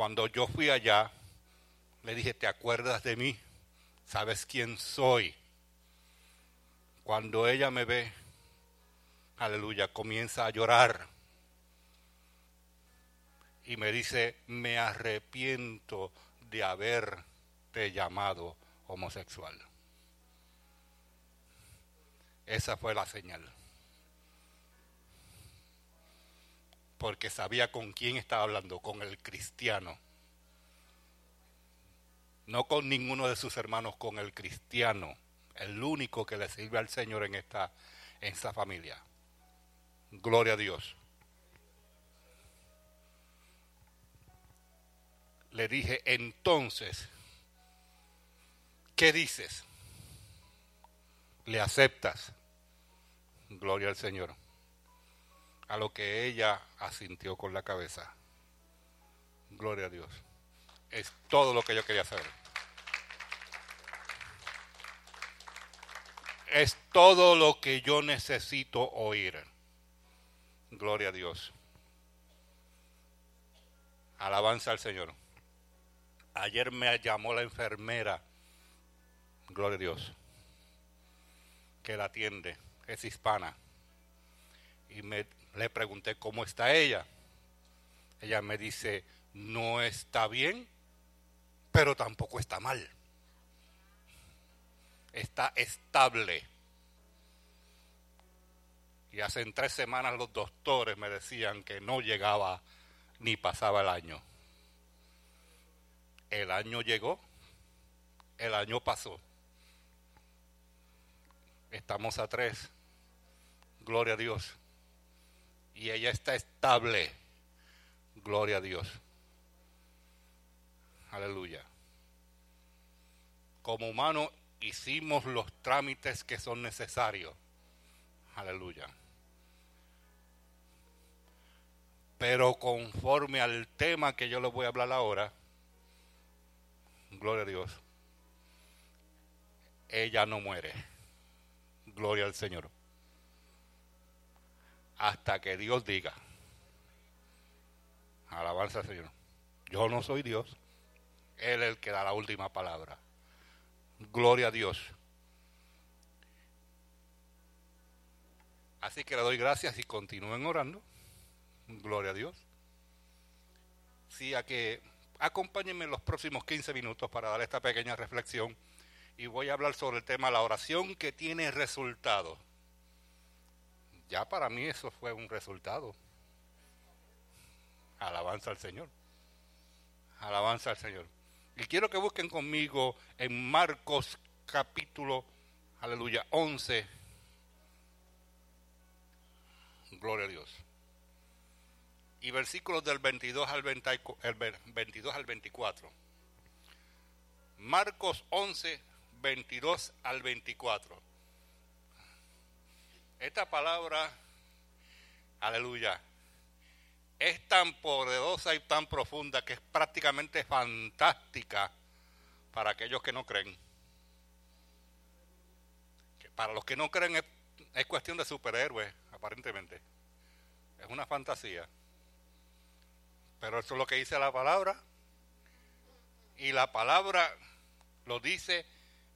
Cuando yo fui allá, le dije, ¿te acuerdas de mí? ¿Sabes quién soy? Cuando ella me ve, aleluya, comienza a llorar y me dice, me arrepiento de haberte llamado homosexual. Esa fue la señal. Porque sabía con quién estaba hablando, con el cristiano. No con ninguno de sus hermanos, con el cristiano. El único que le sirve al Señor en esta, en esta familia. Gloria a Dios. Le dije, entonces, ¿qué dices? ¿Le aceptas? Gloria al Señor. A lo que ella asintió con la cabeza. Gloria a Dios. Es todo lo que yo quería saber. Es todo lo que yo necesito oír. Gloria a Dios. Alabanza al Señor. Ayer me llamó la enfermera, gloria a Dios, que la atiende, es hispana. Y me, le pregunté cómo está ella. Ella me dice, no está bien, pero tampoco está mal. Está estable. Y hace tres semanas los doctores me decían que no llegaba ni pasaba el año. El año llegó, el año pasó. Estamos a tres. Gloria a Dios. Y ella está estable. Gloria a Dios. Aleluya. Como humano hicimos los trámites que son necesarios. Aleluya. Pero conforme al tema que yo les voy a hablar ahora, gloria a Dios, ella no muere. Gloria al Señor. Hasta que Dios diga. Alabanza al Señor. Yo no soy Dios. Él es el que da la última palabra. Gloria a Dios. Así que le doy gracias y continúen orando. Gloria a Dios. Sí, a que acompáñenme en los próximos 15 minutos para dar esta pequeña reflexión y voy a hablar sobre el tema la oración que tiene resultado. Ya para mí eso fue un resultado. Alabanza al Señor. Alabanza al Señor. Y quiero que busquen conmigo en Marcos capítulo, aleluya, 11. Gloria a Dios y versículos del 22 al, 22 al 24. Marcos 11, 22 al 24. Esta palabra, aleluya, es tan poderosa y tan profunda que es prácticamente fantástica para aquellos que no creen. para los que no creen es, es cuestión de superhéroes, aparentemente. Es una fantasía. Pero eso es lo que dice la palabra. Y la palabra lo dice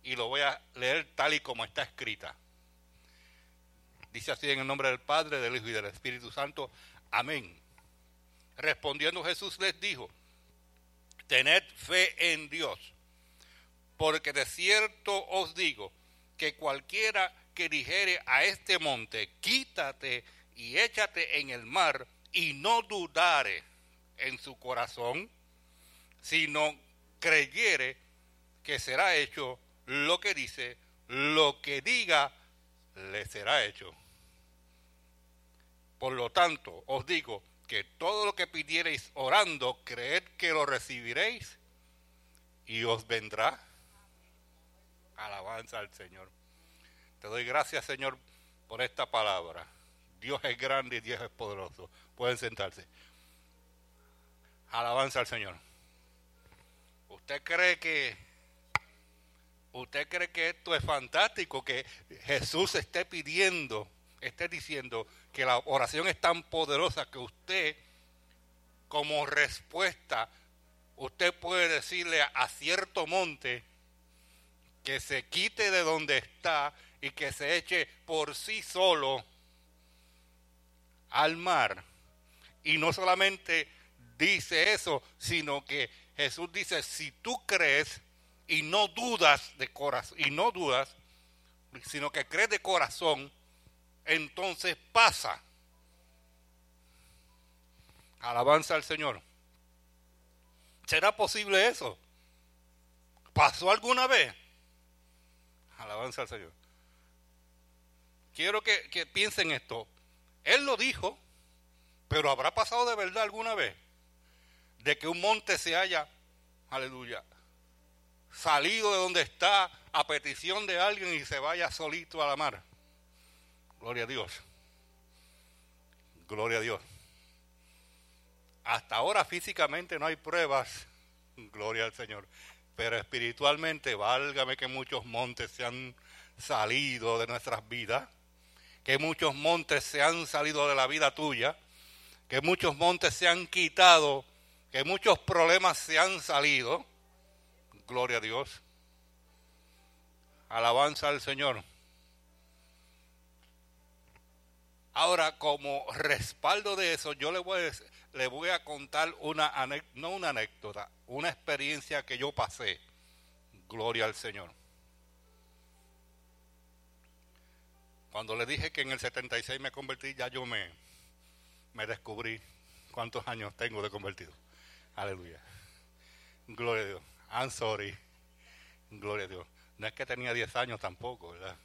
y lo voy a leer tal y como está escrita. Dice así en el nombre del Padre, del Hijo y del Espíritu Santo. Amén. Respondiendo Jesús les dijo, tened fe en Dios, porque de cierto os digo que cualquiera que dijere a este monte, quítate y échate en el mar, y no dudare en su corazón, sino creyere que será hecho lo que dice, lo que diga, le será hecho. Por lo tanto, os digo que todo lo que pidiereis orando, creed que lo recibiréis y os vendrá. Alabanza al Señor. Te doy gracias, Señor, por esta palabra. Dios es grande y Dios es poderoso. Pueden sentarse. Alabanza al Señor. ¿Usted cree que usted cree que esto es fantástico que Jesús esté pidiendo, esté diciendo que la oración es tan poderosa que usted como respuesta usted puede decirle a cierto monte que se quite de donde está y que se eche por sí solo al mar. Y no solamente dice eso, sino que Jesús dice, si tú crees y no dudas de corazón, y no dudas, sino que crees de corazón, entonces pasa. Alabanza al Señor. ¿Será posible eso? ¿Pasó alguna vez? Alabanza al Señor. Quiero que, que piensen esto. Él lo dijo, pero ¿habrá pasado de verdad alguna vez? De que un monte se haya, aleluya, salido de donde está a petición de alguien y se vaya solito a la mar. Gloria a Dios. Gloria a Dios. Hasta ahora físicamente no hay pruebas, gloria al Señor, pero espiritualmente, válgame que muchos montes se han salido de nuestras vidas, que muchos montes se han salido de la vida tuya, que muchos montes se han quitado, que muchos problemas se han salido. Gloria a Dios. Alabanza al Señor. Ahora, como respaldo de eso, yo le voy a, le voy a contar una, no una anécdota, una experiencia que yo pasé. Gloria al Señor. Cuando le dije que en el 76 me convertí, ya yo me, me descubrí cuántos años tengo de convertido. Aleluya. Gloria a Dios. I'm sorry. Gloria a Dios. No es que tenía 10 años tampoco, ¿verdad?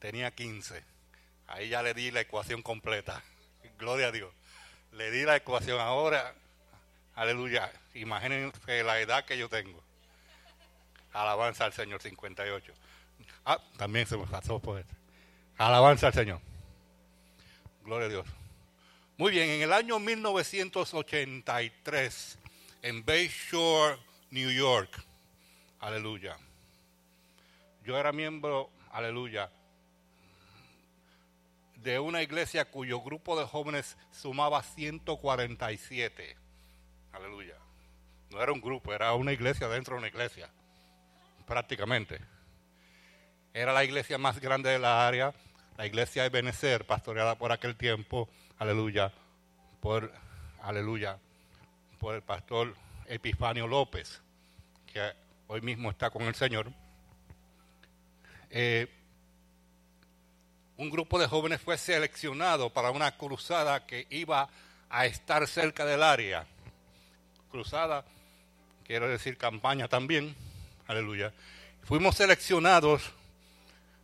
Tenía 15. Ahí ya le di la ecuación completa. Gloria a Dios. Le di la ecuación ahora. Aleluya. Imagínense la edad que yo tengo. Alabanza al Señor 58. Ah, también se me pasó por esto. Alabanza al Señor. Gloria a Dios. Muy bien, en el año 1983, en Bayshore, New York, aleluya. Yo era miembro, aleluya, de una iglesia cuyo grupo de jóvenes sumaba 147. Aleluya. No era un grupo, era una iglesia dentro de una iglesia, prácticamente. Era la iglesia más grande de la área, la iglesia de Benecer, pastoreada por aquel tiempo, aleluya, por, aleluya, por el pastor Epifanio López, que hoy mismo está con el Señor. Eh, un grupo de jóvenes fue seleccionado para una cruzada que iba a estar cerca del área. Cruzada, quiero decir campaña también, aleluya. Fuimos seleccionados,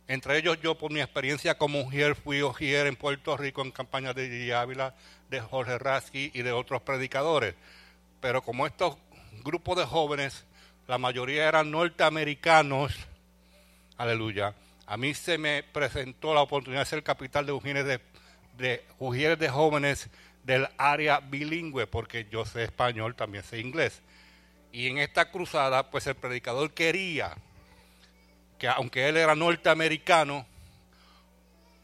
entre ellos yo por mi experiencia como mujer fui ojier en Puerto Rico en campaña de Gigi Ávila, de Jorge Rasky y de otros predicadores. Pero como estos grupos de jóvenes, la mayoría eran norteamericanos, aleluya, a mí se me presentó la oportunidad de ser capital de Ujieres de, de, de jóvenes del área bilingüe, porque yo sé español, también sé inglés. Y en esta cruzada, pues el predicador quería que, aunque él era norteamericano,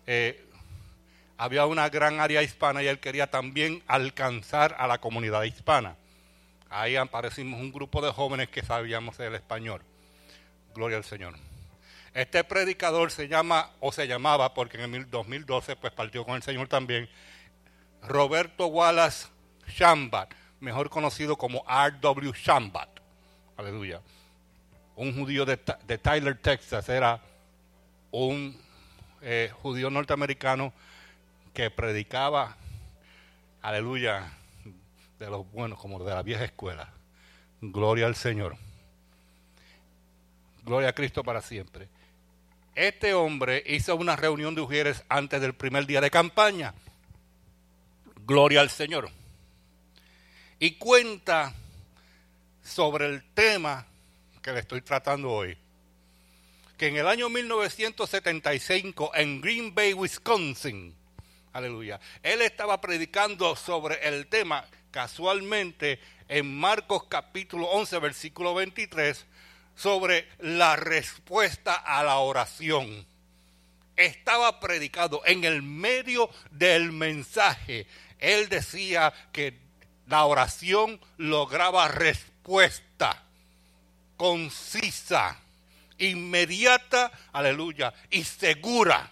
eh, había una gran área hispana y él quería también alcanzar a la comunidad hispana. Ahí aparecimos un grupo de jóvenes que sabíamos el español. Gloria al Señor. Este predicador se llama, o se llamaba, porque en el 2012 pues partió con el Señor también, Roberto Wallace Shambat, mejor conocido como R.W. Shambat. Aleluya. Un judío de, Tyler, Texas, era un eh, judío norteamericano que predicaba, aleluya, de los buenos, como de la vieja escuela. Gloria al Señor. Gloria a Cristo para siempre este hombre hizo una reunión de ujieres antes del primer día de campaña. Gloria al Señor. Y cuenta sobre el tema que le estoy tratando hoy. Que en el año 1975 en Green Bay, Wisconsin, aleluya, él estaba predicando sobre el tema casualmente en Marcos capítulo 11, versículo 23, sobre la respuesta a la oración. Estaba predicado en el medio del mensaje. Él decía que La oración lograba respuesta concisa, inmediata, aleluya, y segura.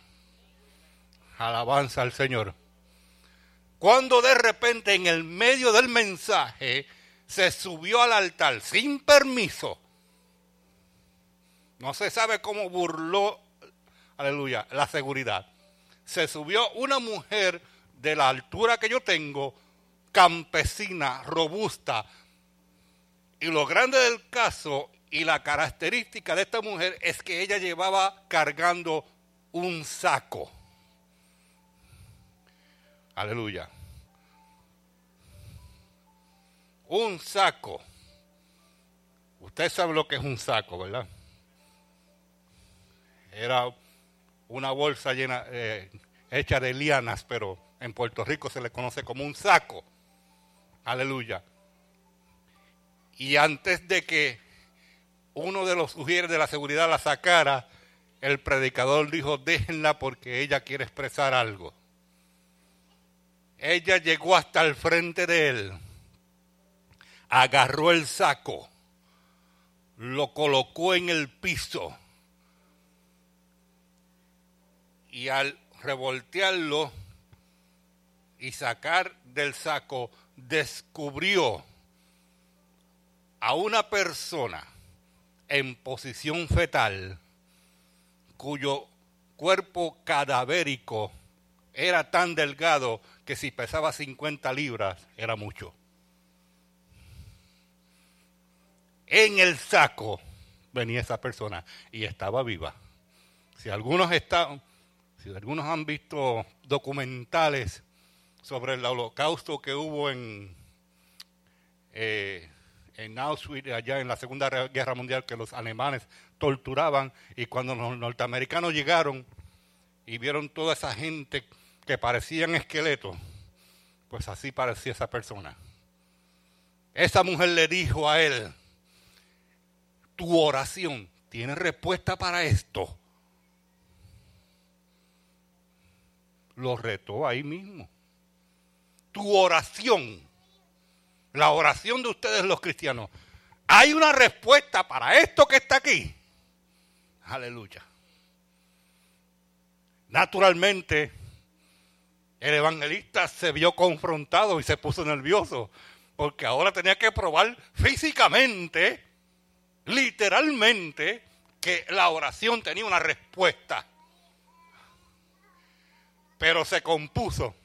Alabanza al Señor. Cuando de repente en el medio del mensaje se subió al altar sin permiso, no se sabe cómo burló, aleluya, la seguridad. Se subió una mujer de la altura que yo tengo, campesina, robusta. Y lo grande del caso y la característica de esta mujer es que ella llevaba cargando un saco. Aleluya. Un saco. Usted sabe lo que es un saco, ¿verdad? Era una bolsa llena, eh, hecha de lianas, pero en Puerto Rico se le conoce como un saco. Aleluya. Y antes de que uno de los sugieres de la seguridad la sacara, el predicador dijo, déjenla porque ella quiere expresar algo. Ella llegó hasta el frente de él, agarró el saco, lo colocó en el piso y al revoltearlo y sacar del saco, descubrió a una persona en posición fetal, cuyo cuerpo cadavérico era tan delgado que si pesaba 50 libras era mucho. En el saco venía esa persona y estaba viva. Si algunos están, algunos han visto documentales sobre el holocausto que hubo en eh, en Auschwitz, allá en la Segunda Guerra Mundial, que los alemanes torturaban y cuando los norteamericanos llegaron y vieron toda esa gente que parecían esqueletos, pues así parecía esa persona. Esa mujer le dijo a él, tu oración tiene respuesta para esto. Lo retó ahí mismo. Tu oración la oración de ustedes los cristianos, hay una respuesta para esto que está aquí. Aleluya. Naturalmente, el evangelista se vio confrontado y se puso nervioso, porque ahora tenía que probar físicamente, literalmente, que la oración tenía una respuesta. Pero se compuso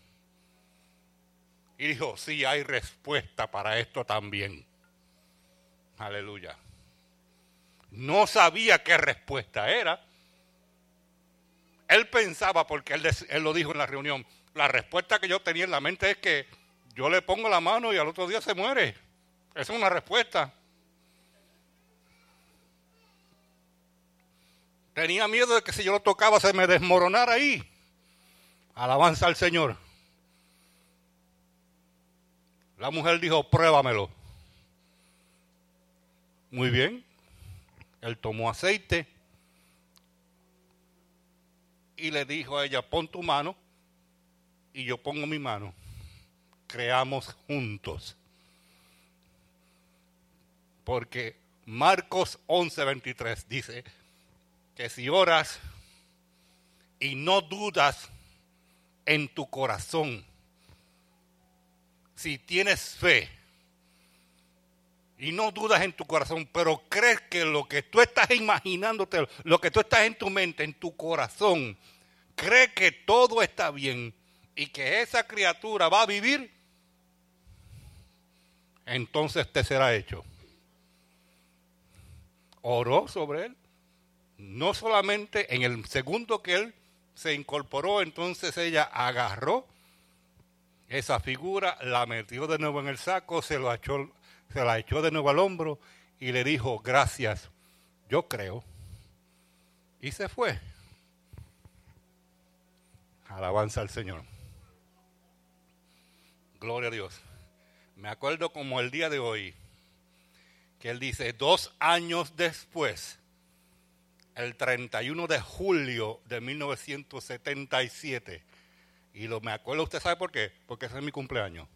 y dijo, sí, hay respuesta para esto también. Aleluya. No sabía qué respuesta era. Él pensaba, porque él, él lo dijo en la reunión, la respuesta que yo tenía en la mente es que yo le pongo la mano y al otro día se muere. Esa es una respuesta. Tenía miedo de que si yo lo tocaba se me desmoronara ahí. Alabanza al Señor. La mujer dijo, pruébamelo. Muy bien. Él tomó aceite y le dijo a ella, pon tu mano y yo pongo mi mano. Creamos juntos. Porque Marcos 11:23 dice que si oras y no dudas en tu corazón, si tienes fe y no dudas en tu corazón, pero crees que lo que tú estás imaginándote, lo que tú estás en tu mente, en tu corazón, crees que todo está bien y que esa criatura va a vivir, entonces te será hecho. Oró sobre él. No solamente en el segundo que él se incorporó, entonces ella agarró esa figura, la metió de nuevo en el saco, se, lo se la echó de nuevo al hombro y le dijo, gracias, yo creo. Y se fue. Alabanza al Señor. Gloria a Dios. Me acuerdo como el día de hoy, que él dice, dos años después, el 31 de julio de 1977, y lo me acuerdo, ¿usted sabe por qué? Porque ese es mi cumpleaños.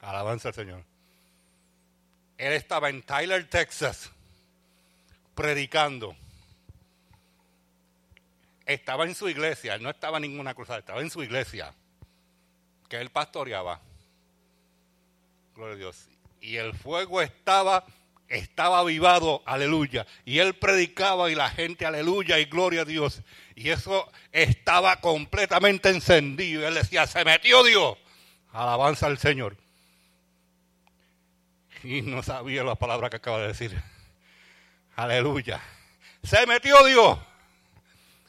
Alabanza al Señor. Él estaba en Tyler, Texas, predicando. Estaba en su iglesia, no estaba en ninguna cruzada, estaba en su iglesia, que él pastoreaba. Gloria a Dios. Y el fuego estaba, estaba avivado, aleluya. Y él predicaba y la gente, aleluya y gloria a Dios. Y eso estaba completamente encendido. Él decía, se metió Dios. Alabanza al Señor. Y no sabía la palabra que acaba de decir. Aleluya. Se metió Dios.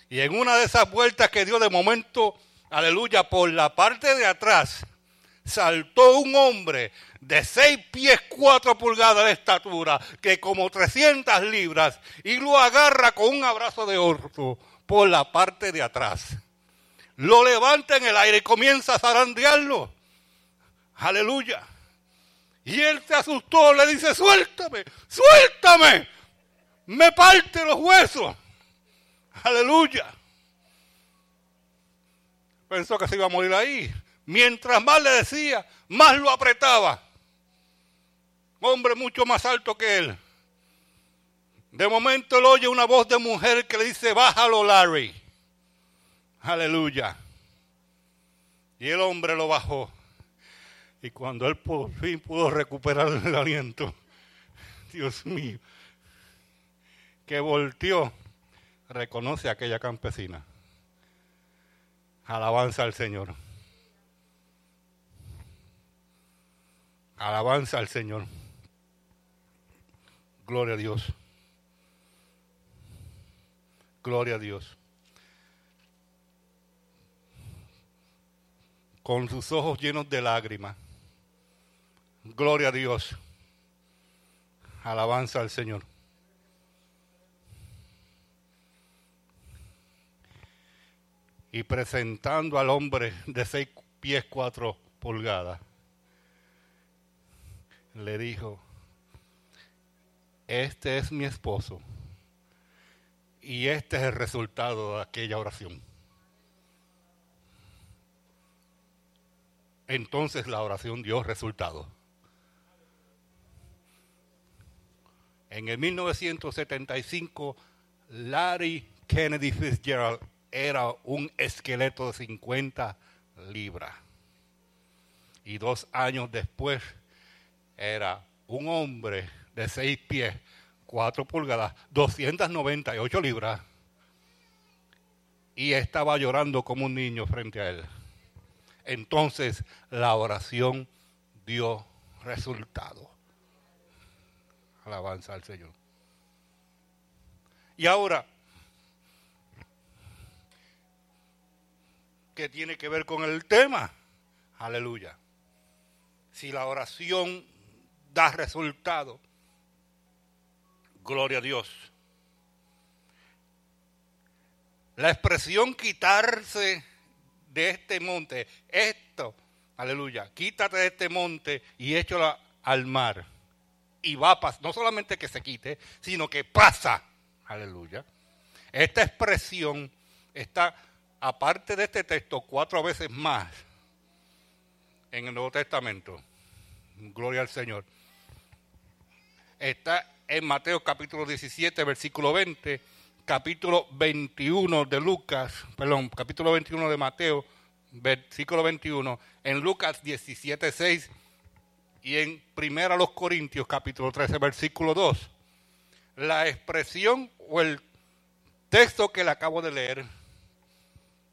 Y en una de esas vueltas que dio de momento, aleluya, por la parte de atrás, saltó un hombre de seis pies cuatro pulgadas de estatura, que como 300 libras, y lo agarra con un abrazo de orto por la parte de atrás. Lo levanta en el aire y comienza a zarandearlo. Aleluya. Y él se asustó, le dice, suéltame, suéltame. Me parte los huesos. Aleluya. Pensó que se iba a morir ahí. Mientras más le decía, más lo apretaba. Hombre mucho más alto que él. De momento él oye una voz de mujer que le dice, bájalo Larry. Aleluya. Y el hombre lo bajó. Y cuando él por fin pudo recuperar el aliento, Dios mío, que volteó, reconoce a aquella campesina. Alabanza al Señor. Alabanza al Señor. Gloria a Dios. Gloria a Dios. Con sus ojos llenos de lágrimas Gloria a Dios. Alabanza al Señor. Y presentando al hombre de seis pies cuatro pulgadas, le dijo, este es mi esposo y este es el resultado de aquella oración. Entonces la oración dio resultado. En el 1975, Larry Kennedy Fitzgerald era un esqueleto de 50 libras. Y dos años después era un hombre de 6 pies, 4 pulgadas, 298 libras. Y estaba llorando como un niño frente a él. Entonces la oración dio resultado. Alabanza al Señor. Y ahora, ¿qué tiene que ver con el tema? Aleluya. Si la oración da resultado, gloria a Dios. La expresión quitarse de este monte, esto, aleluya, quítate de este monte y échalo al mar y va a pasar, no solamente que se quite, sino que pasa. Aleluya. Esta expresión está, aparte de este texto, cuatro veces más en el Nuevo Testamento. Gloria al Señor. Está en Mateo capítulo 17, versículo 20, capítulo 21 de Lucas, perdón, capítulo 21 de Mateo, versículo 21, en Lucas 17, 6 y en Primera los Corintios capítulo 13 versículo 2. La expresión o el texto que le acabo de leer,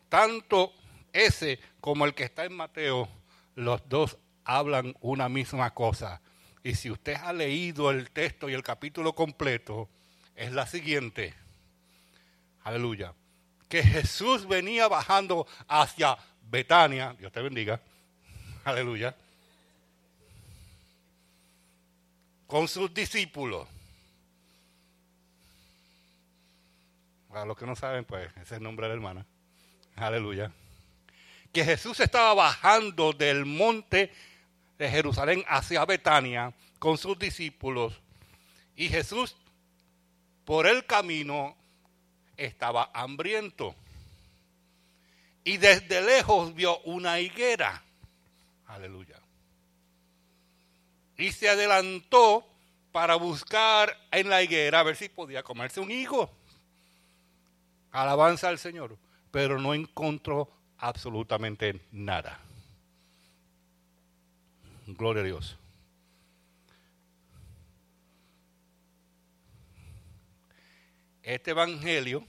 tanto ese como el que está en Mateo, los dos hablan una misma cosa. Y si usted ha leído el texto y el capítulo completo, es la siguiente. Aleluya. Que Jesús venía bajando hacia Betania. Dios te bendiga. Aleluya con sus discípulos. Para los que no saben, pues ese es el nombre de la hermana. Aleluya. Que Jesús estaba bajando del monte de Jerusalén hacia Betania con sus discípulos. Y Jesús, por el camino, estaba hambriento. Y desde lejos vio una higuera. Aleluya. y se adelantó para buscar en la higuera a ver si podía comerse un higo. Alabanza al Señor. Pero no encontró absolutamente nada. Gloria a Dios. Este evangelio,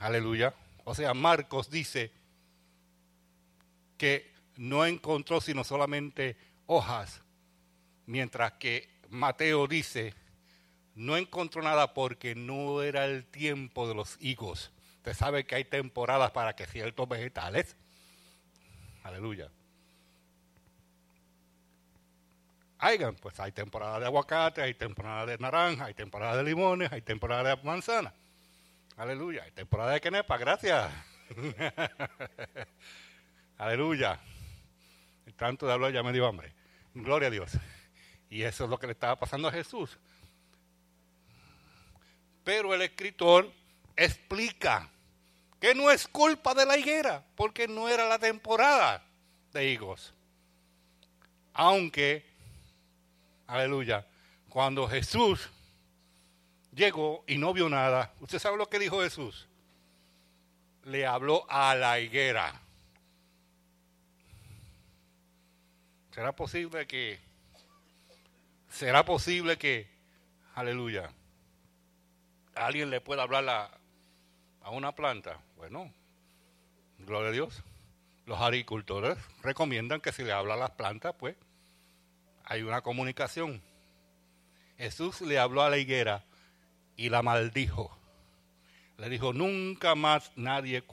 aleluya, o sea, Marcos dice que no encontró sino solamente hojas, mientras que Mateo dice, no encontró nada porque no era el tiempo de los higos. Usted sabe que hay temporadas para que ciertos vegetales, aleluya, hayan, pues hay temporada de aguacate, hay temporada de naranja, hay temporada de limones, hay temporada de manzana. Aleluya, hay temporada de quenepa, gracias. Aleluya. Tanto de hablar ya me dio hambre. Gloria a Dios. Y eso es lo que le estaba pasando a Jesús. Pero el escritor explica que no es culpa de la higuera, porque no era la temporada de higos. Aunque Aleluya. Cuando Jesús llegó y no vio nada, ¿usted sabe lo que dijo Jesús? Le habló a la higuera. ¿Será posible que, será posible que, aleluya, alguien le pueda hablar a, a una planta? Bueno, gloria a Dios. Los agricultores recomiendan que si le habla a las plantas, pues hay una comunicación. Jesús le habló a la higuera y la maldijo. Le dijo, nunca más nadie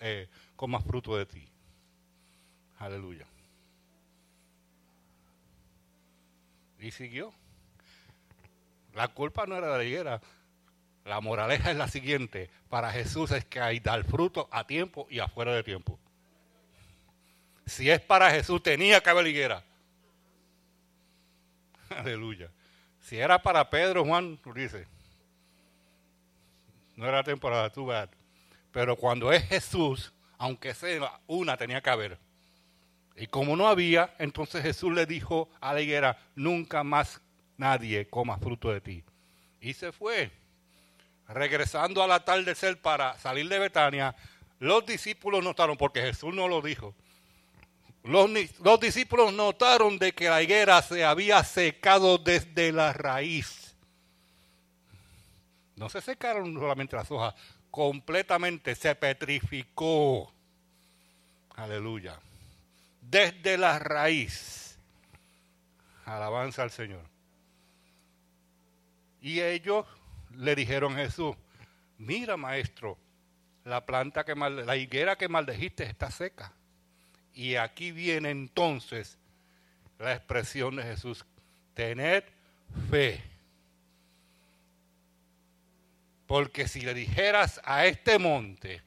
eh, coma fruto de ti. Aleluya. Y siguió. La culpa no era de la higuera. La moraleja es la siguiente. Para Jesús es que hay dar fruto a tiempo y afuera de tiempo. Si es para Jesús, tenía que haber higuera. Aleluya. Si era para Pedro, Juan, dice, no era temporada, tú bad. Pero cuando es Jesús, aunque sea una, tenía que haber. Y como no había, entonces Jesús le dijo a la higuera, nunca más nadie coma fruto de ti. Y se fue. Regresando al atardecer para salir de Betania, los discípulos notaron, porque Jesús no lo dijo, los, discípulos notaron de que la higuera se había secado desde la raíz. No se secaron solamente las hojas, completamente se petrificó. Aleluya. Desde la raíz. Alabanza al Señor. Y ellos le dijeron a Jesús, mira maestro, la planta que mal, la higuera que maldejiste está seca. Y aquí viene entonces la expresión de Jesús, tened fe. Porque si le dijeras a este monte,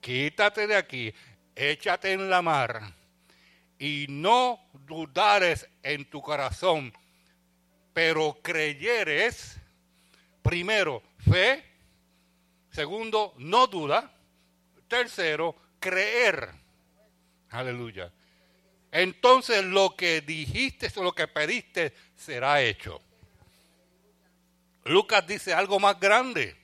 quítate de aquí, échate en la mar, y no dudares en tu corazón, pero creyeres, primero, fe, segundo, no duda, tercero, creer. Aleluya. Entonces lo que dijiste o lo que pediste será hecho. Lucas dice algo más grande.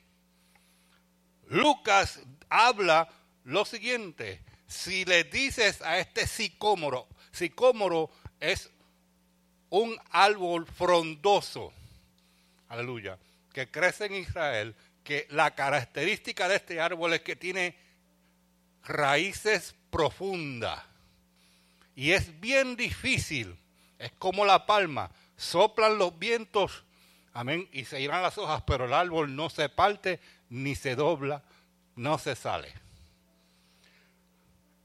Lucas habla lo siguiente. Si le dices a este sicómoro, sicómoro es un árbol frondoso, aleluya, que crece en Israel, que la característica de este árbol es que tiene raíces profundas. Y es bien difícil, es como la palma, soplan los vientos, amén, y se irán las hojas, pero el árbol no se parte ni se dobla, no se sale.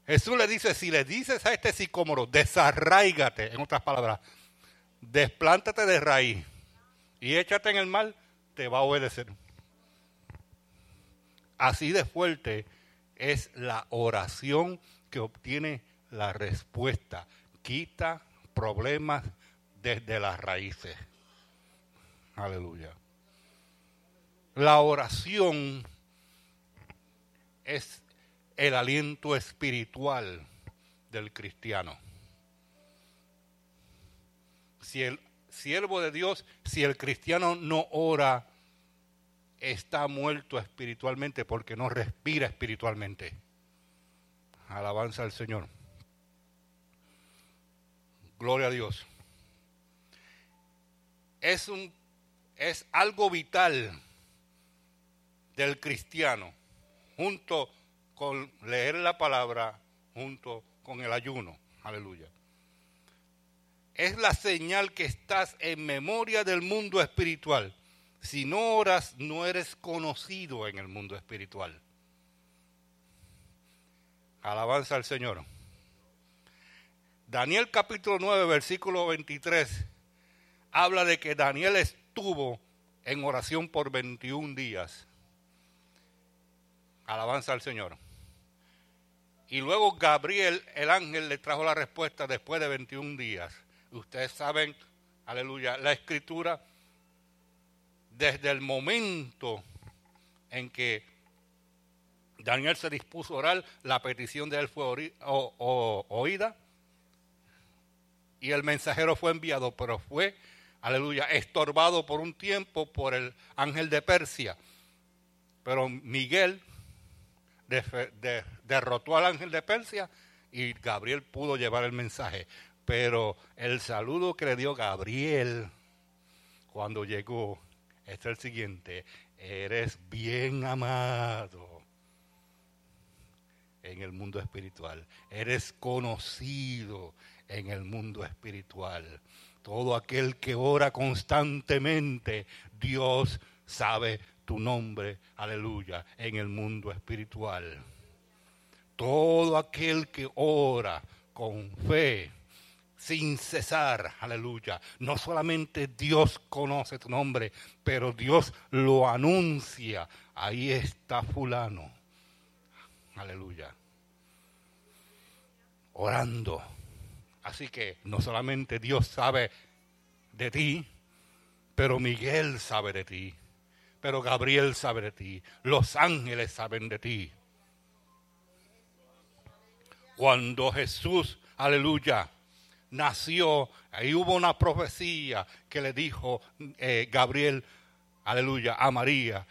Jesús le dice, si le dices a este sicómoro, desarraígate, en otras palabras, desplántate de raíz y échate en el mar, te va a obedecer. Así de fuerte es la oración que obtiene la respuesta. Quita problemas desde las raíces. Aleluya. La oración es el aliento espiritual del cristiano. si el siervo de Dios, si el cristiano no ora, está muerto espiritualmente porque no respira espiritualmente. Alabanza al Señor. Gloria a Dios. Es, un, es algo vital del cristiano, junto con leer la palabra, junto con el ayuno. Aleluya. Es la señal que estás en memoria del mundo espiritual. Si no oras, no eres conocido en el mundo espiritual. Alabanza al Señor. Daniel capítulo 9, versículo 23, habla de que Daniel estuvo en oración por 21 días. Alabanza al Señor. Y luego Gabriel, el ángel, le trajo la respuesta después de 21 días. Ustedes saben, aleluya, la escritura, desde el momento en que Daniel se dispuso a orar, la petición de él fue oída y el mensajero fue enviado, pero fue, aleluya, estorbado por un tiempo por el ángel de Persia. Pero Miguel derrotó al ángel de Persia y Gabriel pudo llevar el mensaje. Pero el saludo que le dio Gabriel cuando llegó es el siguiente, eres bien amado en el mundo espiritual, eres conocido en el mundo espiritual. Todo aquel que ora constantemente, Dios sabe tu nombre, aleluya, en el mundo espiritual. Todo aquel que ora con fe, sin cesar, aleluya. No solamente Dios conoce tu nombre, pero Dios lo anuncia. Ahí está fulano. Aleluya. Orando. Así que no solamente Dios sabe de ti, pero Miguel sabe de ti. Pero Gabriel sabe de ti. Los ángeles saben de ti. Cuando Jesús, aleluya, nació, ahí hubo una profecía que le dijo eh, Gabriel, aleluya, a María.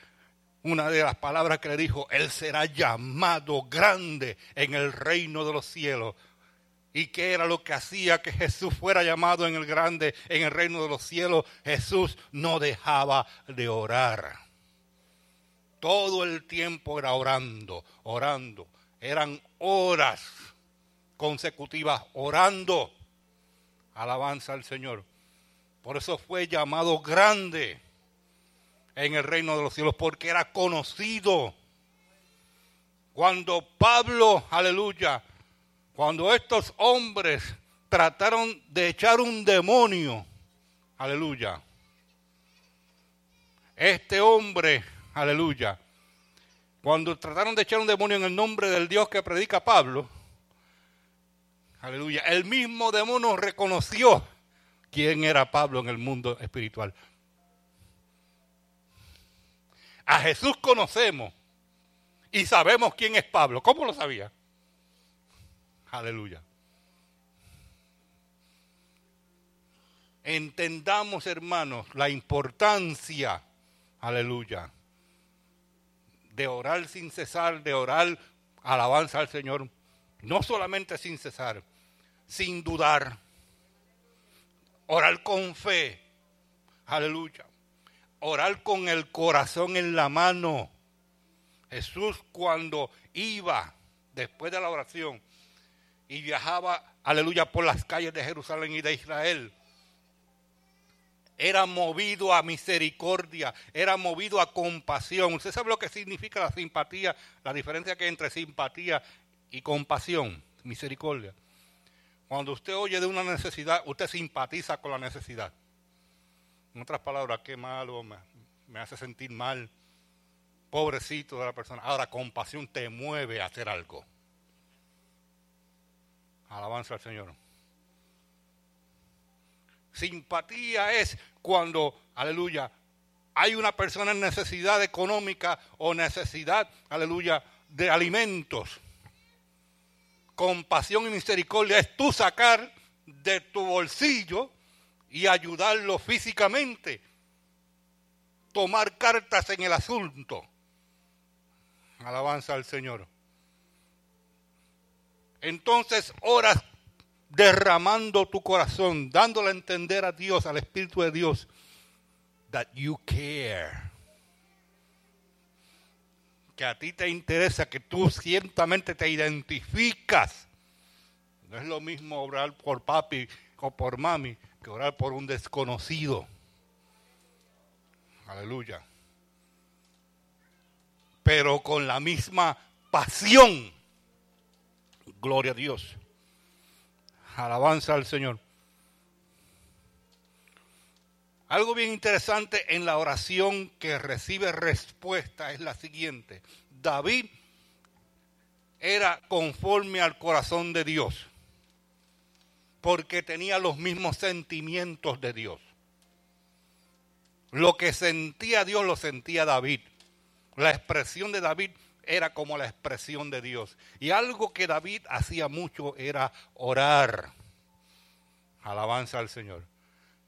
Una de las palabras que le dijo, Él será llamado grande en el reino de los cielos. ¿Y qué era lo que hacía que Jesús fuera llamado en el grande, en el reino de los cielos? Jesús no dejaba de orar. Todo el tiempo era orando, orando. Eran horas consecutivas orando. Alabanza al Señor. Por eso fue llamado grande en el reino de los cielos, porque era conocido. Cuando Pablo, aleluya, cuando estos hombres trataron de echar un demonio, aleluya, este hombre, aleluya, cuando trataron de echar un demonio en el nombre del Dios que predica Pablo, Aleluya. El mismo demonio reconoció quién era Pablo en el mundo espiritual. A Jesús conocemos y sabemos quién es Pablo. ¿Cómo lo sabía? Aleluya. Entendamos, hermanos, la importancia, aleluya, de orar sin cesar, de orar alabanza al Señor, no solamente sin cesar, sin dudar. Orar con fe. Aleluya. Orar con el corazón en la mano. Jesús cuando iba después de la oración y viajaba, aleluya, por las calles de Jerusalén y de Israel, era movido a misericordia, era movido a compasión. ¿Usted sabe lo que significa la simpatía? La diferencia que hay entre simpatía y compasión, misericordia. Cuando usted oye de una necesidad, usted simpatiza con la necesidad. En otras palabras, qué malo, me, hace sentir mal, pobrecito de la persona. Ahora, compasión te mueve a hacer algo. Alabanza al Señor. Simpatía es cuando, aleluya, hay una persona en necesidad económica o necesidad, aleluya, de alimentos compasión y misericordia es tú sacar de tu bolsillo y ayudarlo físicamente. Tomar cartas en el asunto. Alabanza al Señor. Entonces oras derramando tu corazón, dándole a entender a Dios, al Espíritu de Dios, that you care. Que a ti te interesa, que tú ciertamente te identificas. No es lo mismo orar por papi o por mami que orar por un desconocido. Aleluya. Pero con la misma pasión. Gloria a Dios. Alabanza al Señor. Algo bien interesante en la oración que recibe respuesta es la siguiente. David era conforme al corazón de Dios, porque tenía los mismos sentimientos de Dios. Lo que sentía Dios lo sentía David. La expresión de David era como la expresión de Dios. Y algo que David hacía mucho era orar. Alabanza al Señor.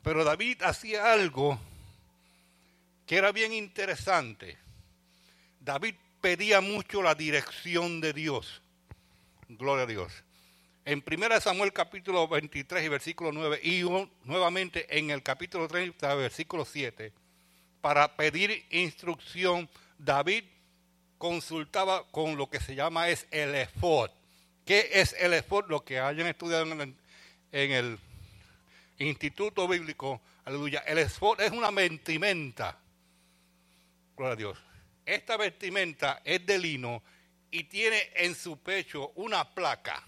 Pero David hacía algo que era bien interesante. David pedía mucho la dirección de Dios. Gloria a Dios. En 1 Samuel capítulo 23 y versículo 9 y nuevamente en el capítulo 30 versículo 7, para pedir instrucción, David consultaba con lo que se llama es el efod. ¿Qué es el efod? Lo que hayan estudiado en el, Instituto Bíblico, aleluya. El efod es una vestimenta. Gloria a Dios. Esta vestimenta es de lino y tiene en su pecho una placa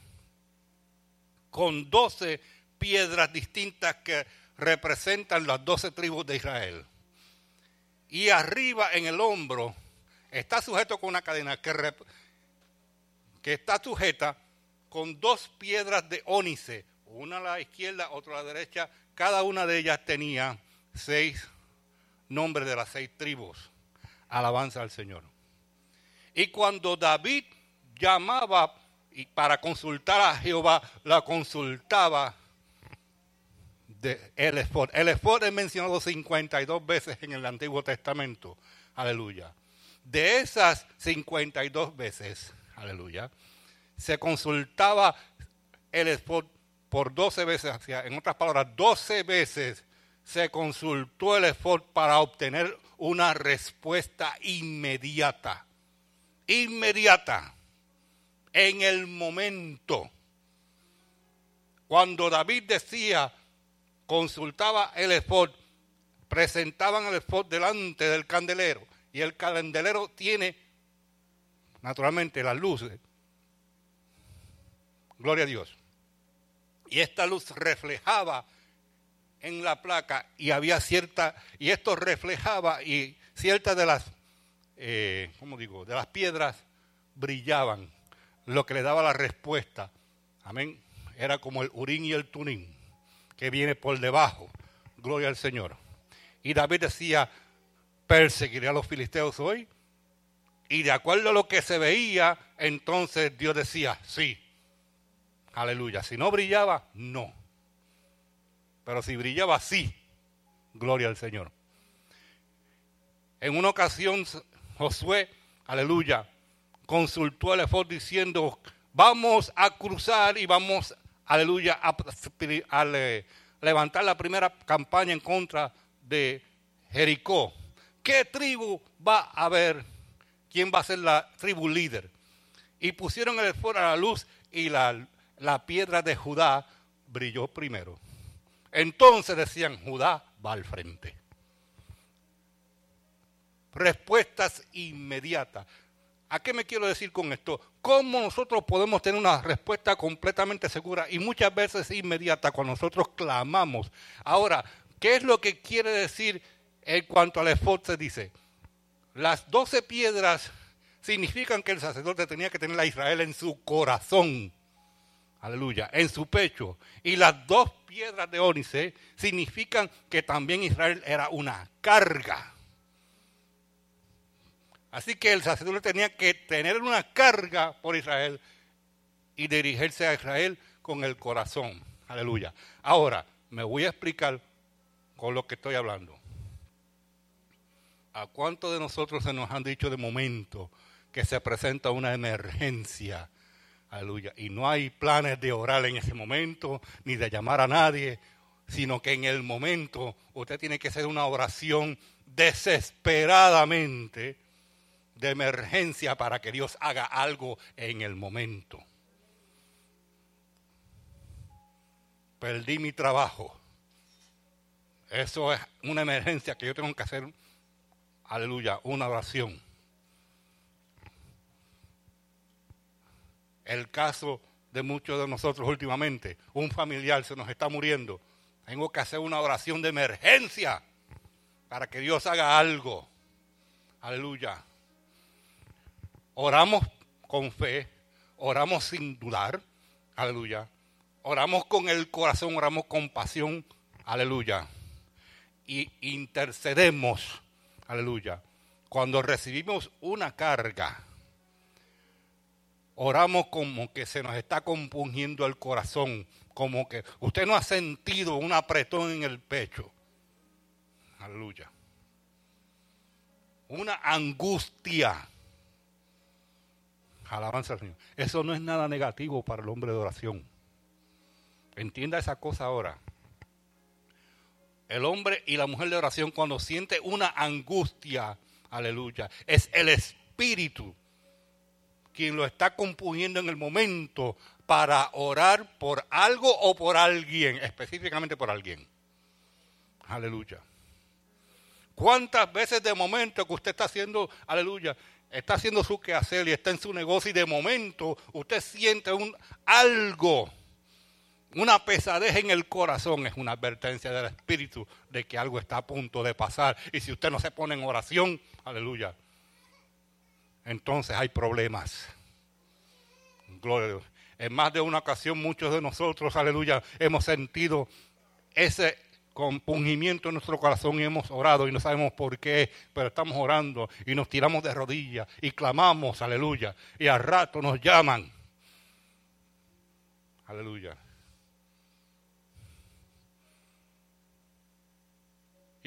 con doce piedras distintas que representan las doce tribus de Israel. Y arriba en el hombro está sujeto con una cadena que, está sujeta con dos piedras de ónice, una a la izquierda, otra a la derecha. Cada una de ellas tenía seis nombres de las seis tribus. Alabanza al Señor. Y cuando David llamaba y para consultar a Jehová, la consultaba de el Esfod. El Esfod es mencionado 52 veces en el Antiguo Testamento. Aleluya. De esas 52 veces, aleluya, se consultaba el Esfod por 12 veces, en otras palabras, 12 veces se consultó el Esfod para obtener una respuesta inmediata. Inmediata. En el momento. Cuando David decía, consultaba el Esfod, presentaban el Esfod delante del candelero y el candelero tiene, naturalmente, las luces. Gloria a Dios. Y esta luz reflejaba en la placa y había cierta, y esto reflejaba y ciertas de las, eh, ¿cómo digo?, de las piedras brillaban, lo que le daba la respuesta. Amén. Era como el urín y el tunín, que viene por debajo. Gloria al Señor. Y David decía, perseguiré a los filisteos hoy. Y de acuerdo a lo que se veía, entonces Dios decía, sí. Aleluya. Si no brillaba, no. Pero si brillaba, sí. Gloria al Señor. En una ocasión, Josué, aleluya, consultó al efod diciendo, vamos a cruzar y vamos, aleluya, a, a levantar la primera campaña en contra de Jericó. ¿Qué tribu va a haber? ¿Quién va a ser la tribu líder? Y pusieron el esfuerzo a la luz y la, la piedra de Judá brilló primero. Entonces decían, Judá va al frente. Respuestas inmediatas. ¿A qué me quiero decir con esto? ¿Cómo nosotros podemos tener una respuesta completamente segura y muchas veces inmediata cuando nosotros clamamos? Ahora, ¿qué es lo que quiere decir en cuanto al esfuerzo dice, las doce piedras significan que el sacerdote tenía que tener a Israel en su corazón, aleluya, en su pecho. Y las dos piedras de ónice significan que también Israel era una carga. Así que el sacerdote tenía que tener una carga por Israel y dirigirse a Israel con el corazón. Aleluya. Ahora, me voy a explicar con lo que estoy hablando. ¿A cuántos de nosotros se nos han dicho de momento que se presenta una emergencia? Aleluya. Y no hay planes de orar en ese momento, ni de llamar a nadie, sino que en el momento usted tiene que hacer una oración desesperadamente de emergencia para que Dios haga algo en el momento. Perdí mi trabajo. Eso es una emergencia que yo tengo que hacer, aleluya, una oración. El caso de muchos de nosotros últimamente, un familiar se nos está muriendo. Tengo que hacer una oración de emergencia para que Dios haga algo. Aleluya. Oramos con fe, oramos sin dudar. Aleluya. Oramos con el corazón, oramos con pasión. Aleluya. Y intercedemos. Aleluya. Cuando recibimos una carga, oramos como que se nos está compungiendo el corazón, como que usted no ha sentido un apretón en el pecho. Aleluya. Una angustia. Alabanza al Señor. Eso no es nada negativo para el hombre de oración. Entienda esa cosa ahora. El hombre y la mujer de oración cuando siente una angustia, aleluya, es el espíritu quien lo está compungiendo en el momento para orar por algo o por alguien, específicamente por alguien. Aleluya. ¿Cuántas veces de momento que usted está haciendo, aleluya, está haciendo su quehacer y está en su negocio y de momento usted siente un algo, una pesadez en el corazón, es una advertencia del Espíritu de que algo está a punto de pasar. Y si usted no se pone en oración, aleluya, entonces hay problemas. Gloria a Dios. En más de una ocasión muchos de nosotros, aleluya, hemos sentido ese compungimiento en nuestro corazón y hemos orado y no sabemos por qué, pero estamos orando y nos tiramos de rodillas y clamamos, aleluya, y al rato nos llaman. Aleluya.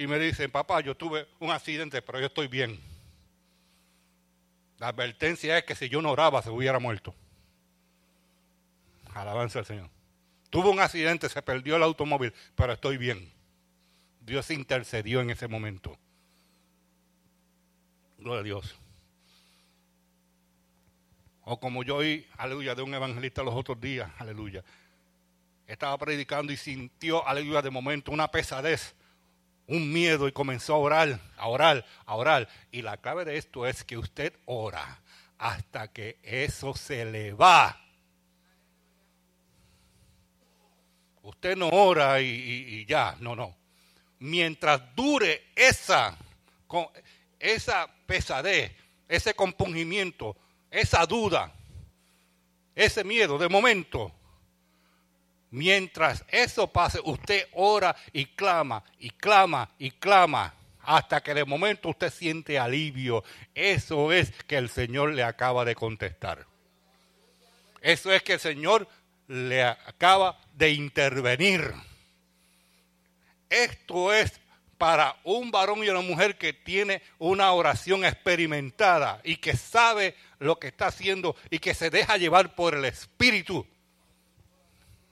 Y me dicen, papá, yo tuve un accidente, pero yo estoy bien. La advertencia es que si yo no oraba se hubiera muerto. Alabanza al Señor. Tuvo un accidente, se perdió el automóvil, pero estoy bien. Dios intercedió en ese momento. Gloria a Dios. O como yo oí, aleluya, de un evangelista los otros días, aleluya. Estaba predicando y sintió, aleluya, de momento una pesadez un miedo y comenzó a orar, a orar, a orar. Y la clave de esto es que usted ora hasta que eso se le va. Usted no ora y, ya, no, no. Mientras dure esa, esa pesadez, ese compungimiento, esa duda, ese miedo, de momento, Mientras eso pase, usted ora y clama y clama y clama hasta que de momento usted siente alivio. Eso es que el Señor le acaba de contestar. Eso es que el Señor le acaba de intervenir. Esto es para un varón y una mujer que tiene una oración experimentada y que sabe lo que está haciendo y que se deja llevar por el Espíritu.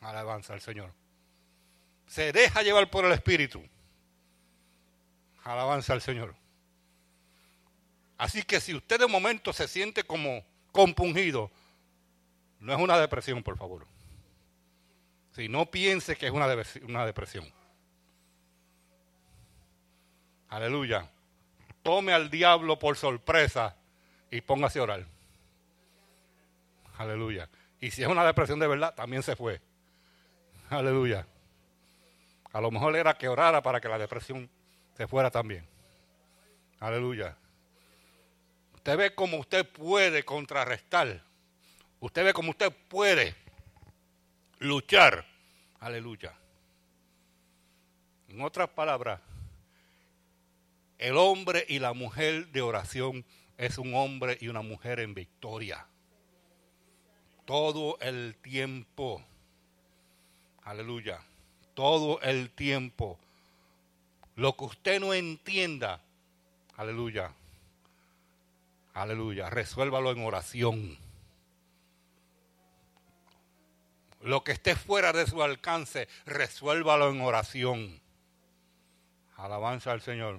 Alabanza al Señor. Se deja llevar por el Espíritu. Alabanza al Señor. Así que si usted de momento se siente como compungido, no es una depresión, por favor. Si no piense que es una, una depresión. Aleluya. Tome al diablo por sorpresa y póngase a orar. Aleluya. Y si es una depresión de verdad, también se fue. Aleluya. A lo mejor era que orara para que la depresión se fuera también. Aleluya. Usted ve cómo usted puede contrarrestar. Usted ve cómo usted puede luchar. Aleluya. En otras palabras, el hombre y la mujer de oración es un hombre y una mujer en victoria. Todo el tiempo. Aleluya. Todo el tiempo. Lo que usted no entienda, aleluya, aleluya, resuélvalo en oración. Lo que esté fuera de su alcance, resuélvalo en oración. Alabanza al Señor.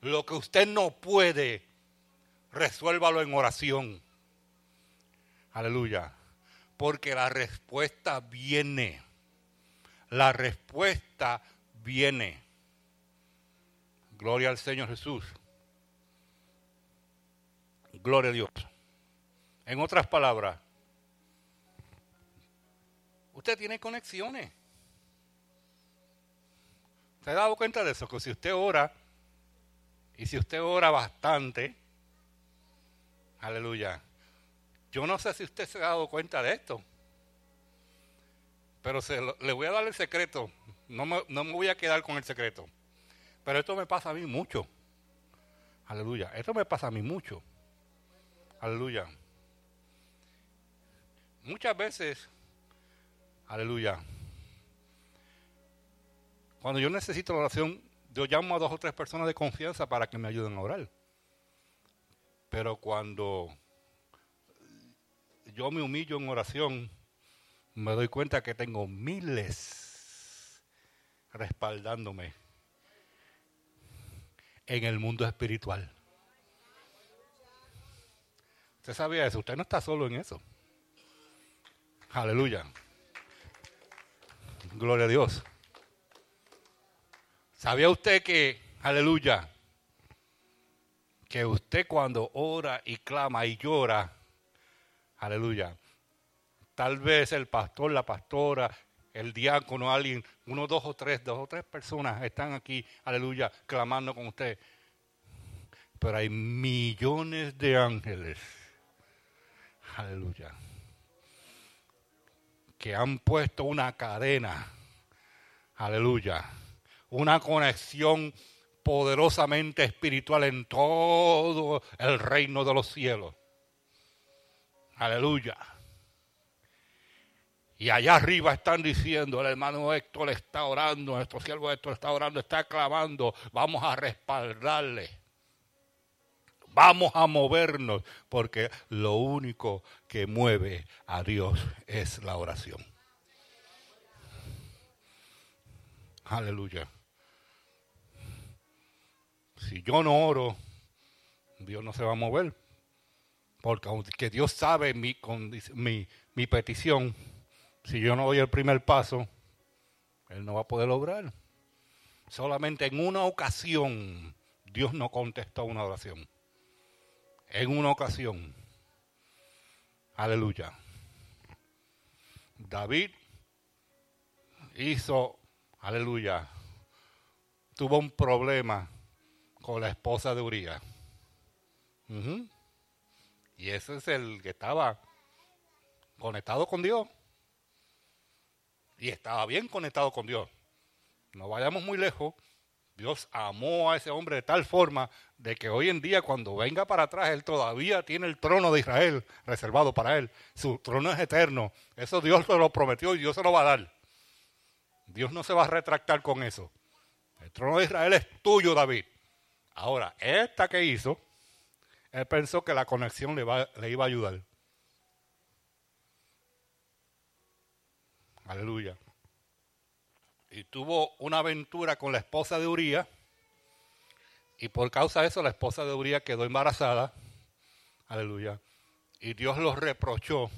Lo que usted no puede, resuélvalo en oración. Aleluya. Porque la respuesta viene. La respuesta viene. Gloria al Señor Jesús. Gloria a Dios. En otras palabras, usted tiene conexiones. ¿Se ha dado cuenta de eso? Que si usted ora, y si usted ora bastante, aleluya, yo no sé si usted se ha dado cuenta de esto, pero se le voy a dar el secreto, no me, no me voy a quedar con el secreto, pero esto me pasa a mí mucho, aleluya, esto me pasa a mí mucho, aleluya. Muchas veces, aleluya, cuando yo necesito la oración, yo llamo a dos o tres personas de confianza para que me ayuden a orar. Pero cuando yo me humillo en oración, me doy cuenta que tengo miles respaldándome en el mundo espiritual. ¿Usted sabía eso? Usted no está solo en eso. Aleluya. Gloria a Dios. ¿Sabía usted que, aleluya, que usted cuando ora y clama y llora, aleluya, tal vez el pastor, la pastora, el diácono, alguien, uno, dos o tres, dos o tres personas están aquí, aleluya, clamando con usted. Pero hay millones de ángeles, aleluya, que han puesto una cadena, aleluya, una conexión poderosamente espiritual en todo el reino de los cielos. Aleluya. Y allá arriba están diciendo, el hermano Héctor está orando, nuestro siervo Héctor está orando, está clamando, vamos a respaldarle. Vamos a movernos, porque lo único que mueve a Dios es la oración. Aleluya. Si yo no oro, Dios no se va a mover. Porque aunque Dios sabe mi, mi, mi petición, si yo no doy el primer paso, Él no va a poder lograr. Solamente en una ocasión Dios no contestó una oración. En una ocasión. Aleluya. David hizo, aleluya, tuvo un problema con la esposa de Uriah. Y ese es el que estaba conectado con Dios. Y estaba bien conectado con Dios. No vayamos muy lejos. Dios amó a ese hombre de tal forma de que hoy en día cuando venga para atrás, él todavía tiene el trono de Israel reservado para él. Su trono es eterno. Eso Dios se lo prometió y Dios se lo va a dar. Dios no se va a retractar con eso. El trono de Israel es tuyo, David. Ahora, esta que hizo, él pensó que la conexión le, le iba a ayudar. Aleluya. Y tuvo una aventura con la esposa de Uría. Y por causa de eso, la esposa de Uría quedó embarazada. Aleluya. Y Dios los reprochó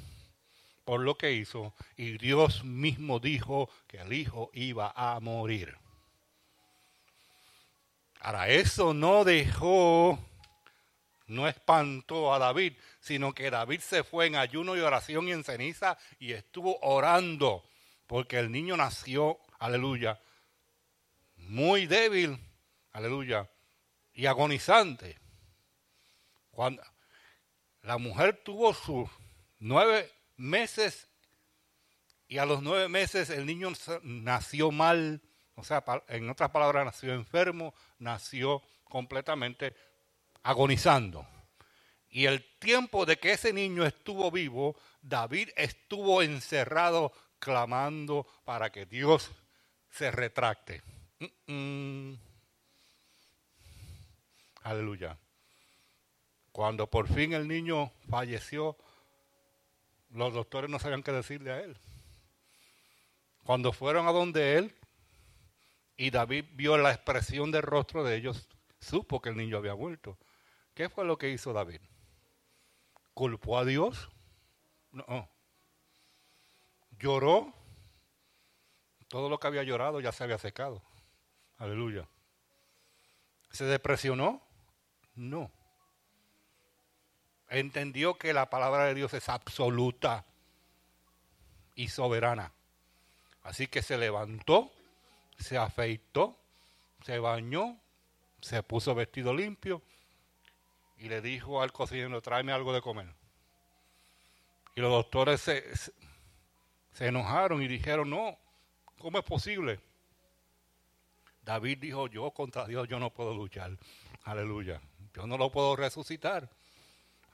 por lo que hizo. Y Dios mismo dijo que el hijo iba a morir. Ahora, eso no dejó, no espantó a David, sino que David se fue en ayuno y oración y en ceniza y estuvo orando, porque el niño nació, aleluya, muy débil, aleluya, y agonizante. Cuando la mujer tuvo sus nueve meses y a los nueve meses el niño nació mal, o sea, en otras palabras, nació enfermo, nació completamente agonizando. Y el tiempo de que ese niño estuvo vivo, David estuvo encerrado clamando para que Dios se retracte. Aleluya. Cuando por fin el niño falleció, los doctores no sabían qué decirle a él. Cuando fueron a donde él y David vio la expresión del rostro de ellos, supo que el niño había muerto. ¿Qué fue lo que hizo David? ¿Culpó a Dios? No. ¿Lloró? Todo lo que había llorado ya se había secado. Aleluya. ¿Se depresionó? No. Entendió que la palabra de Dios es absoluta y soberana. Así que se levantó, se afeitó, se bañó, se puso vestido limpio y le dijo al cocinero, tráeme algo de comer. Y los doctores se, enojaron y dijeron, no, ¿cómo es posible? David dijo, yo contra Dios yo no puedo luchar. Aleluya. Yo no lo puedo resucitar.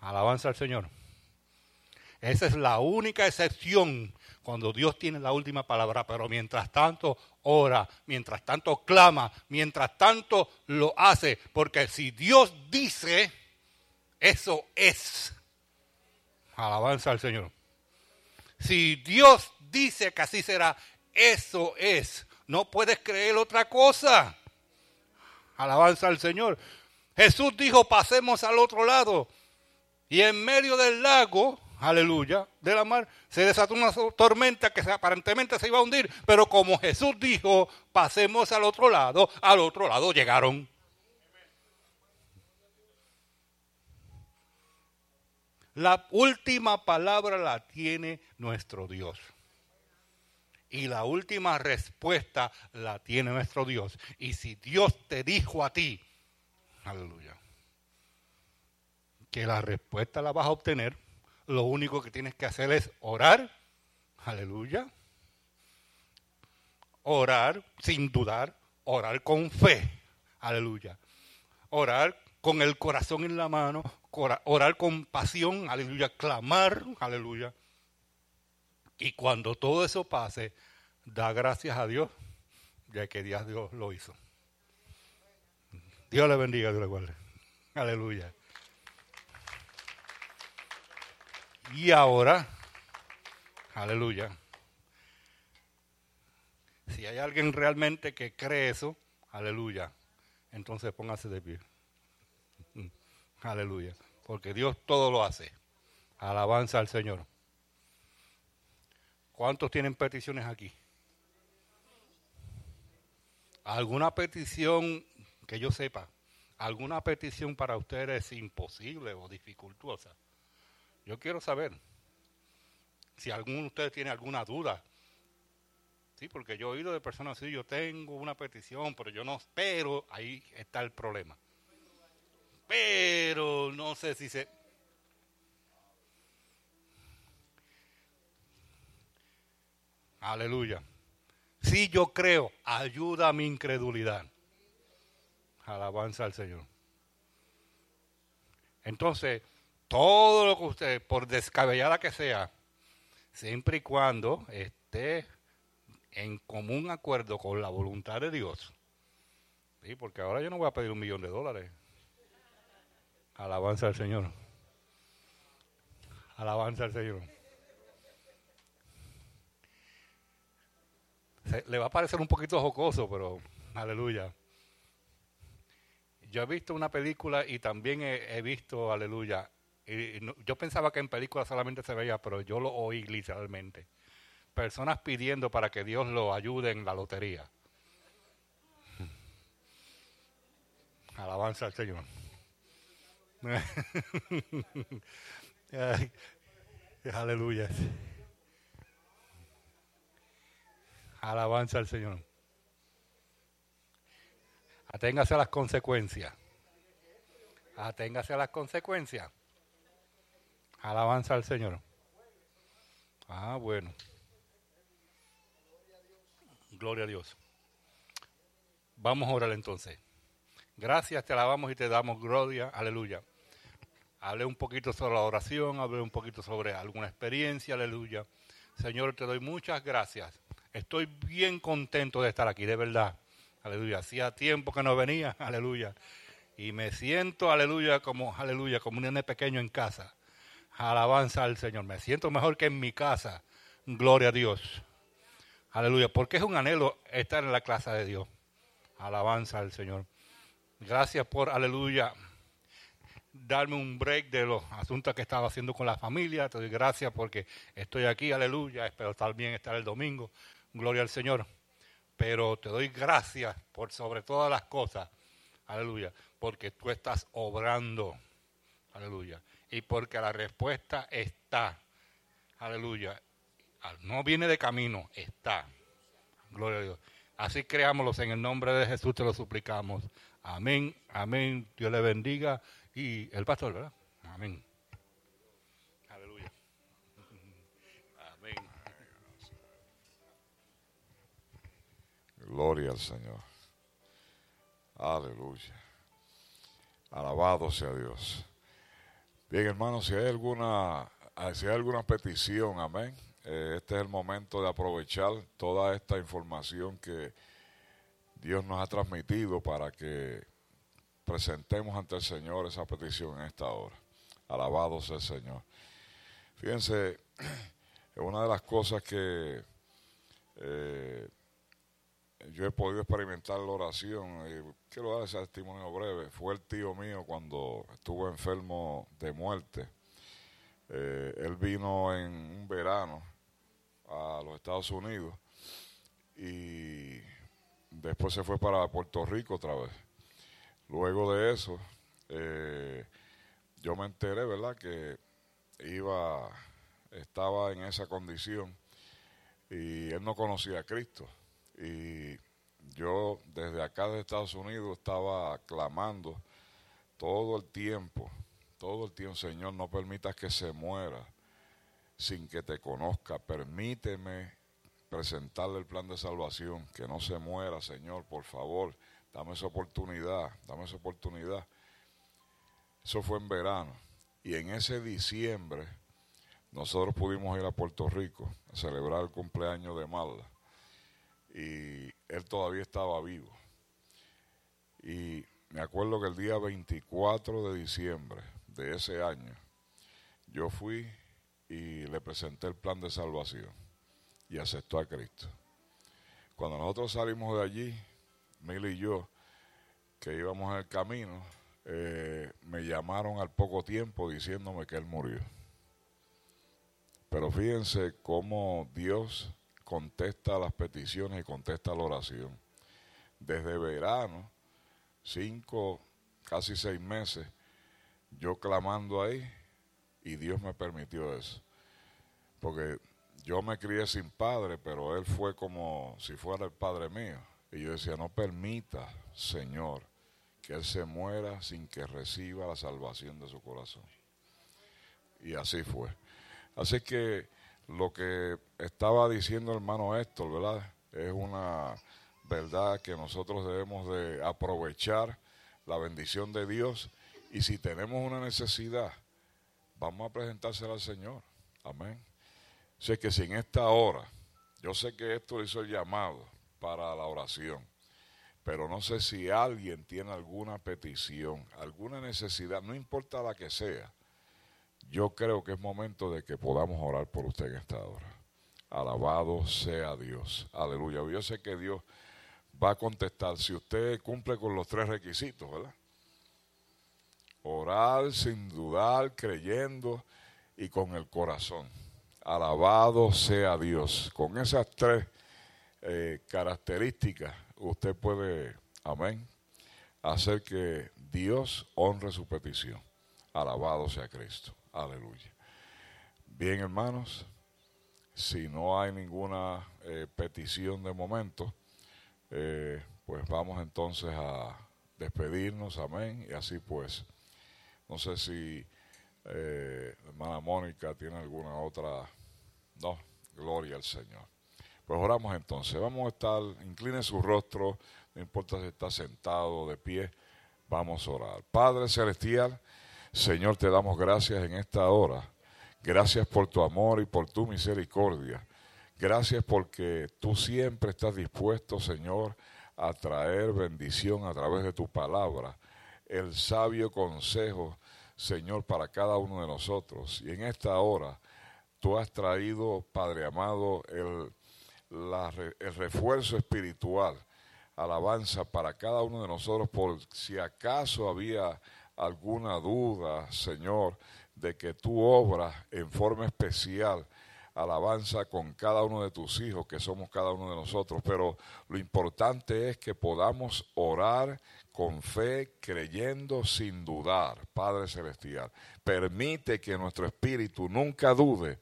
Alabanza al Señor. Esa es la única excepción cuando Dios tiene la última palabra, pero mientras tanto ora, mientras tanto clama, mientras tanto lo hace, porque si Dios dice, eso es. Alabanza al Señor. Si Dios dice que así será, eso es. No puedes creer otra cosa. Alabanza al Señor. Jesús dijo, pasemos al otro lado. Y en medio del lago, aleluya, de la mar, se desató una tormenta que aparentemente se iba a hundir. Pero como Jesús dijo, pasemos al otro lado, al otro lado llegaron. La última palabra la tiene nuestro Dios. Y la última respuesta la tiene nuestro Dios. Y si Dios te dijo a ti, aleluya, que la respuesta la vas a obtener, lo único que tienes que hacer es orar, aleluya, orar sin dudar, orar con fe, aleluya, orar con el corazón en la mano, orar con pasión, aleluya, clamar, aleluya, y cuando todo eso pase, da gracias a Dios, ya que Dios, Dios lo hizo. Dios le bendiga, Dios le guarde. Aleluya. Y ahora, aleluya. Si hay alguien realmente que cree eso, aleluya, entonces póngase de pie. Aleluya. Porque Dios todo lo hace. Alabanza al Señor. ¿Cuántos tienen peticiones aquí? ¿Alguna petición que yo sepa? ¿Alguna petición para ustedes es imposible o dificultosa? Yo quiero saber si alguno de ustedes tiene alguna duda. Sí, porque yo he oído de personas así, yo tengo una petición, pero yo no, pero ahí está el problema. Pero no sé si se, Aleluya. Si yo creo, ayuda a mi incredulidad. Alabanza al Señor. Entonces, todo lo que usted, por descabellada que sea, siempre y cuando esté en común acuerdo con la voluntad de Dios. Sí, porque ahora yo no voy a pedir un millón de dólares. Alabanza al Señor. Alabanza al Señor. le va a parecer un poquito jocoso, pero aleluya. Yo he visto una película y también he, visto, aleluya. Y, yo pensaba que en películas solamente se veía, pero yo lo oí literalmente. Personas pidiendo para que Dios lo ayude en la lotería. Alabanza al Señor. Aleluya. Alabanza al Señor. Aténgase a las consecuencias. Aténgase a las consecuencias. Alabanza al Señor. Ah, bueno. Gloria a Dios. Vamos a orar entonces. Gracias, te alabamos y te damos gloria. Aleluya. Hablé un poquito sobre la oración, hablé un poquito sobre alguna experiencia. Aleluya. Señor, te doy muchas gracias Estoy bien contento de estar aquí, de verdad. aleluya. Hacía tiempo que no venía, aleluya. Y me siento, aleluya, como, aleluya, como un nene pequeño en casa. Alabanza al Señor. Me siento mejor que en mi casa. Gloria a Dios. Aleluya. Porque es un anhelo estar en la casa de Dios. Alabanza al Señor. Gracias por, aleluya, darme un break de los asuntos que estaba haciendo con la familia. Te doy gracias porque estoy aquí, aleluya. Espero estar bien estar el domingo. Gloria al Señor. Pero te doy gracias por sobre todas las cosas. Aleluya. Porque tú estás obrando. Aleluya. Y porque la respuesta está. Aleluya. No viene de camino, está. Gloria a Dios. Así creámoslos en el nombre de Jesús, te lo suplicamos. Amén, amén. Dios le bendiga. Y el pastor, ¿verdad? Amén. Aleluya. Amén. Gloria al Señor. Aleluya. Alabado sea Dios. Bien, hermanos, si hay alguna, si hay alguna petición, amén. Eh, este es el momento de aprovechar toda esta información que Dios nos ha transmitido para que presentemos ante el Señor esa petición en esta hora. Alabado sea el Señor. Fíjense, una de las cosas que eh, yo he podido experimentar la oración, y quiero dar ese testimonio breve, fue el tío mío cuando estuvo enfermo de muerte. Eh, él vino en un verano a los Estados Unidos y después se fue para Puerto Rico otra vez. Luego de eso, eh, yo me enteré, ¿verdad?, que iba, estaba en esa condición y él no conocía a Cristo. Y yo desde acá de Estados Unidos estaba clamando todo el tiempo, todo el tiempo, Señor, no permitas que se muera sin que te conozca. Permíteme presentarle el plan de salvación, que no se muera, Señor, por favor dame esa oportunidad, dame esa oportunidad. Eso fue en verano. Y en ese diciembre nosotros pudimos ir a Puerto Rico a celebrar el cumpleaños de Malda. Y él todavía estaba vivo. Y me acuerdo que el día 24 de diciembre de ese año, yo fui y le presenté el plan de salvación y aceptó a Cristo. Cuando nosotros salimos de allí, Mil y yo, que íbamos en el camino, eh, me llamaron al poco tiempo diciéndome que él murió. Pero fíjense cómo Dios contesta las peticiones y contesta la oración. Desde verano, cinco, casi seis meses, yo clamando ahí y Dios me permitió eso. Porque yo me crié sin padre, pero él fue como si fuera el padre mío. Y yo decía, no permita, Señor, que Él se muera sin que reciba la salvación de su corazón. Y así fue. Así que lo que estaba diciendo hermano Héctor, ¿verdad? Es una verdad que nosotros debemos de aprovechar la bendición de Dios y si tenemos una necesidad, vamos a presentársela al Señor. Amén. Sé que si en esta hora, yo sé que esto hizo el llamado, para la oración. Pero no sé si alguien tiene alguna petición, alguna necesidad, no importa la que sea. Yo creo que es momento de que podamos orar por usted en esta hora. Alabado sea Dios. Aleluya. Yo sé que Dios va a contestar si usted cumple con los tres requisitos, ¿verdad? Orar sin dudar, creyendo y con el corazón. Alabado sea Dios. Con esas tres eh, características, usted puede, amén, hacer que Dios honre su petición. Alabado sea Cristo. Aleluya. Bien, hermanos, si no hay ninguna eh, petición de momento, eh, pues vamos entonces a despedirnos, amén. Y así pues, no sé si hermana Mónica tiene alguna otra. No, gloria al Señor. Pues oramos entonces. Vamos a estar, incline su rostro, no importa si está sentado o de pie, vamos a orar. Padre Celestial, Señor, te damos gracias en esta hora. Gracias por tu amor y por tu misericordia. Gracias porque tú siempre estás dispuesto, Señor, a traer bendición a través de tu palabra, el sabio consejo, Señor, para cada uno de nosotros. Y en esta hora tú has traído, Padre amado, el, refuerzo espiritual, alabanza para cada uno de nosotros, por si acaso había alguna duda, Señor, de que tú obras en forma especial alabanza con cada uno de tus hijos, que somos cada uno de nosotros, pero lo importante es que podamos orar con fe, creyendo sin dudar, Padre Celestial. Permite que nuestro espíritu nunca dude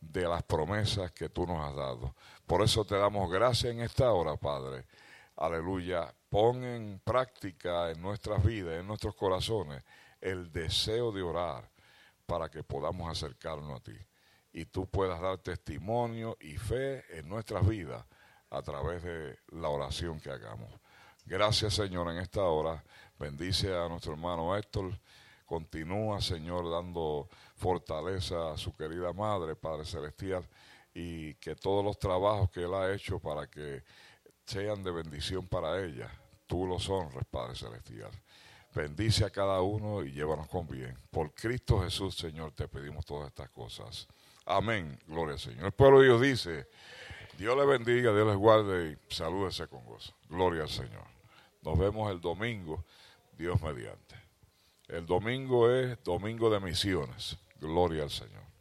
de las promesas que tú nos has dado. Por eso te damos gracias en esta hora, Padre. Aleluya. Pon en práctica en nuestras vidas, en nuestros corazones, el deseo de orar para que podamos acercarnos a ti y tú puedas dar testimonio y fe en nuestras vidas a través de la oración que hagamos. Gracias Señor en esta hora. Bendice a nuestro hermano Héctor. Continúa Señor dando fortaleza a su querida madre, Padre Celestial, y que todos los trabajos que él ha hecho para que sean de bendición para ella, tú los honres, Padre Celestial. Bendice a cada uno y llévanos con bien. Por Cristo Jesús, Señor, te pedimos todas estas cosas. Amén. Gloria al Señor. El pueblo de Dios dice, Dios le bendiga, Dios les guarde y salúdese con gozo. Gloria al Señor. Nos vemos el domingo, Dios mediante. El domingo es domingo de misiones. Gloria al Señor.